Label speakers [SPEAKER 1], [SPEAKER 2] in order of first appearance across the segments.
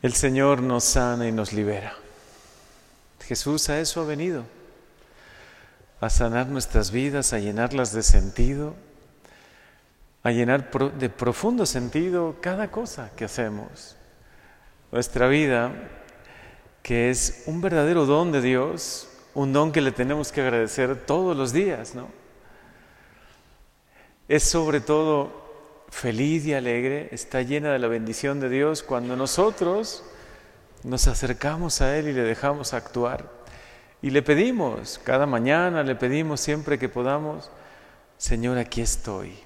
[SPEAKER 1] El Señor nos sana y nos libera. Jesús a eso ha venido, a sanar nuestras vidas, a llenarlas de sentido, a llenar de profundo sentido cada cosa que hacemos. Nuestra vida, que es un verdadero don de Dios, un don que le tenemos que agradecer todos los días, ¿no? Es sobre todo feliz y alegre, está llena de la bendición de Dios cuando nosotros nos acercamos a Él y le dejamos actuar. Y le pedimos, cada mañana le pedimos siempre que podamos, Señor, aquí estoy.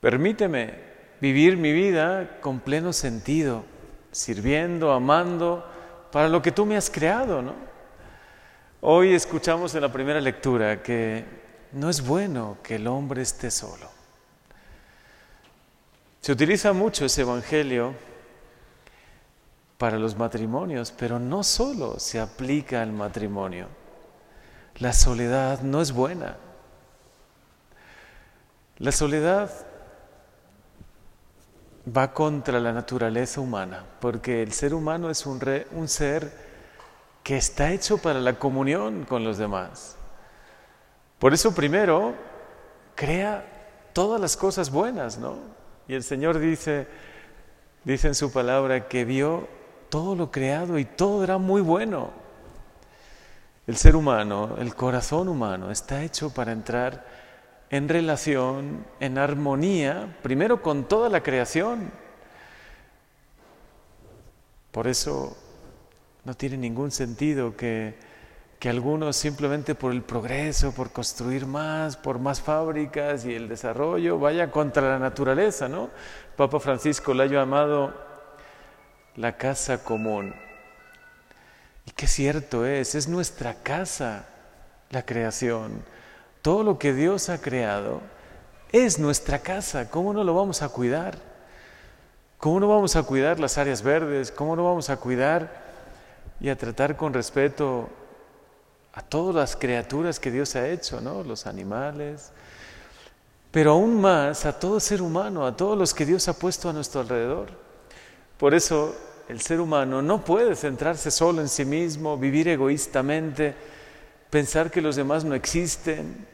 [SPEAKER 1] Permíteme vivir mi vida con pleno sentido, sirviendo, amando, para lo que tú me has creado, ¿no? Hoy escuchamos en la primera lectura que no es bueno que el hombre esté solo. Se utiliza mucho ese Evangelio para los matrimonios, pero no solo se aplica al matrimonio. La soledad no es buena. La soledad va contra la naturaleza humana, porque el ser humano es un, un ser que está hecho para la comunión con los demás. Por eso primero crea todas las cosas buenas, ¿no? Y el Señor dice, dice en su palabra que vio todo lo creado y todo era muy bueno. El ser humano, el corazón humano está hecho para entrar en relación, en armonía, primero con toda la creación. Por eso no tiene ningún sentido que que algunos simplemente por el progreso, por construir más, por más fábricas y el desarrollo, vaya contra la naturaleza, ¿no? Papa Francisco la ha llamado la casa común. Y qué cierto es, es nuestra casa la creación. Todo lo que Dios ha creado es nuestra casa. ¿Cómo no lo vamos a cuidar? ¿Cómo no vamos a cuidar las áreas verdes? ¿Cómo no vamos a cuidar y a tratar con respeto a todas las criaturas que Dios ha hecho, ¿no? Los animales, pero aún más a todo ser humano, a todos los que Dios ha puesto a nuestro alrededor. Por eso el ser humano no puede centrarse solo en sí mismo, vivir egoístamente, pensar que los demás no existen,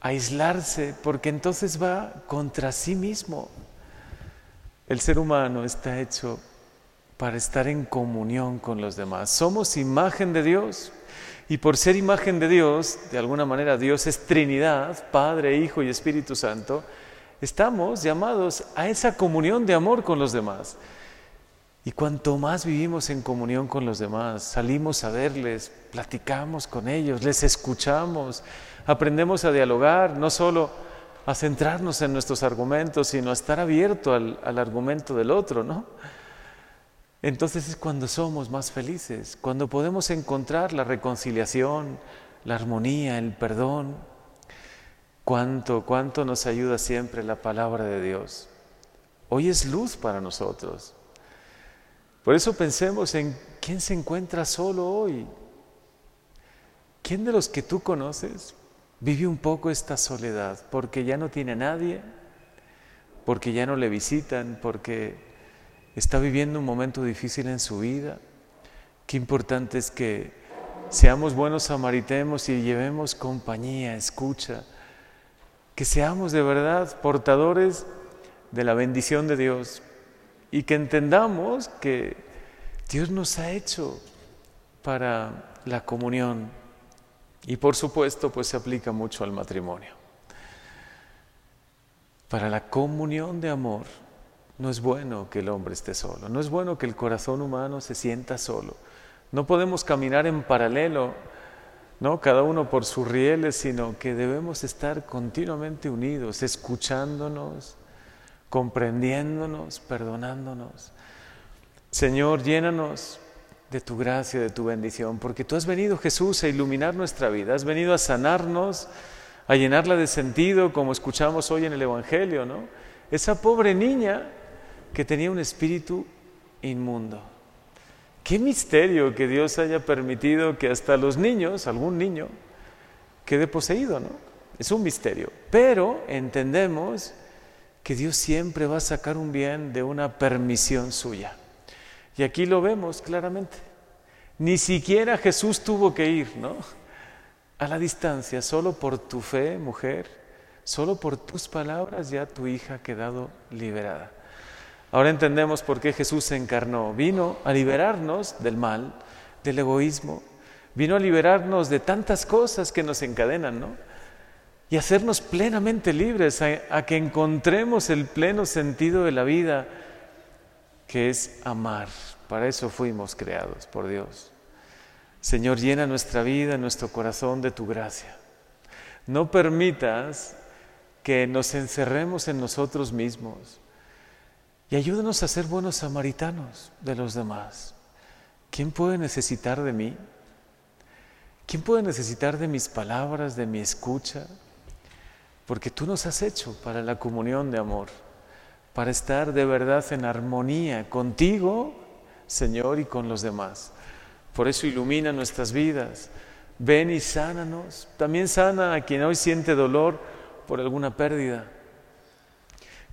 [SPEAKER 1] aislarse, porque entonces va contra sí mismo. El ser humano está hecho para estar en comunión con los demás. Somos imagen de Dios. Y por ser imagen de Dios, de alguna manera Dios es Trinidad, Padre, Hijo y Espíritu Santo, estamos llamados a esa comunión de amor con los demás. Y cuanto más vivimos en comunión con los demás, salimos a verles, platicamos con ellos, les escuchamos, aprendemos a dialogar, no solo a centrarnos en nuestros argumentos, sino a estar abierto al, al argumento del otro, ¿no? Entonces es cuando somos más felices, cuando podemos encontrar la reconciliación, la armonía, el perdón. Cuánto, cuánto nos ayuda siempre la palabra de Dios. Hoy es luz para nosotros. Por eso pensemos en quién se encuentra solo hoy. ¿Quién de los que tú conoces vive un poco esta soledad? Porque ya no tiene a nadie, porque ya no le visitan, porque está viviendo un momento difícil en su vida, qué importante es que seamos buenos samaritemos y llevemos compañía, escucha, que seamos de verdad portadores de la bendición de Dios y que entendamos que Dios nos ha hecho para la comunión. Y por supuesto pues se aplica mucho al matrimonio. Para la comunión de amor no es bueno que el hombre esté solo, no es bueno que el corazón humano se sienta solo. No podemos caminar en paralelo, ¿no? Cada uno por sus rieles, sino que debemos estar continuamente unidos, escuchándonos, comprendiéndonos, perdonándonos. Señor, llénanos de tu gracia, de tu bendición, porque tú has venido, Jesús, a iluminar nuestra vida, has venido a sanarnos, a llenarla de sentido, como escuchamos hoy en el Evangelio, ¿no? Esa pobre niña que tenía un espíritu inmundo. Qué misterio que Dios haya permitido que hasta los niños, algún niño, quede poseído, ¿no? Es un misterio. Pero entendemos que Dios siempre va a sacar un bien de una permisión suya. Y aquí lo vemos claramente. Ni siquiera Jesús tuvo que ir, ¿no? A la distancia, solo por tu fe, mujer, solo por tus palabras ya tu hija ha quedado liberada. Ahora entendemos por qué Jesús se encarnó. Vino a liberarnos del mal, del egoísmo, vino a liberarnos de tantas cosas que nos encadenan, ¿no? Y hacernos plenamente libres, a, a que encontremos el pleno sentido de la vida, que es amar. Para eso fuimos creados por Dios. Señor, llena nuestra vida, nuestro corazón de tu gracia. No permitas que nos encerremos en nosotros mismos y ayúdanos a ser buenos samaritanos de los demás. ¿Quién puede necesitar de mí? ¿Quién puede necesitar de mis palabras, de mi escucha? Porque tú nos has hecho para la comunión de amor, para estar de verdad en armonía contigo, Señor, y con los demás. Por eso ilumina nuestras vidas. Ven y sánanos. También sana a quien hoy siente dolor por alguna pérdida.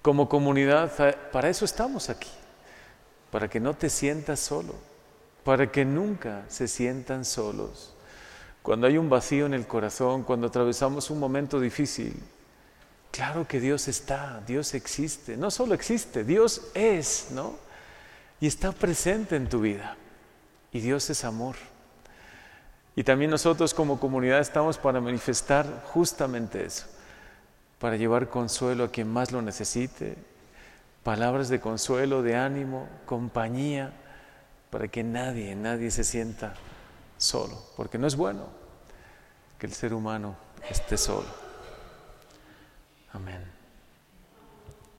[SPEAKER 1] Como comunidad, para eso estamos aquí, para que no te sientas solo, para que nunca se sientan solos. Cuando hay un vacío en el corazón, cuando atravesamos un momento difícil, claro que Dios está, Dios existe, no solo existe, Dios es, ¿no? Y está presente en tu vida. Y Dios es amor. Y también nosotros como comunidad estamos para manifestar justamente eso, para llevar consuelo a quien más lo necesite, palabras de consuelo, de ánimo, compañía, para que nadie, nadie se sienta solo, porque no es bueno que el ser humano esté solo. Amén.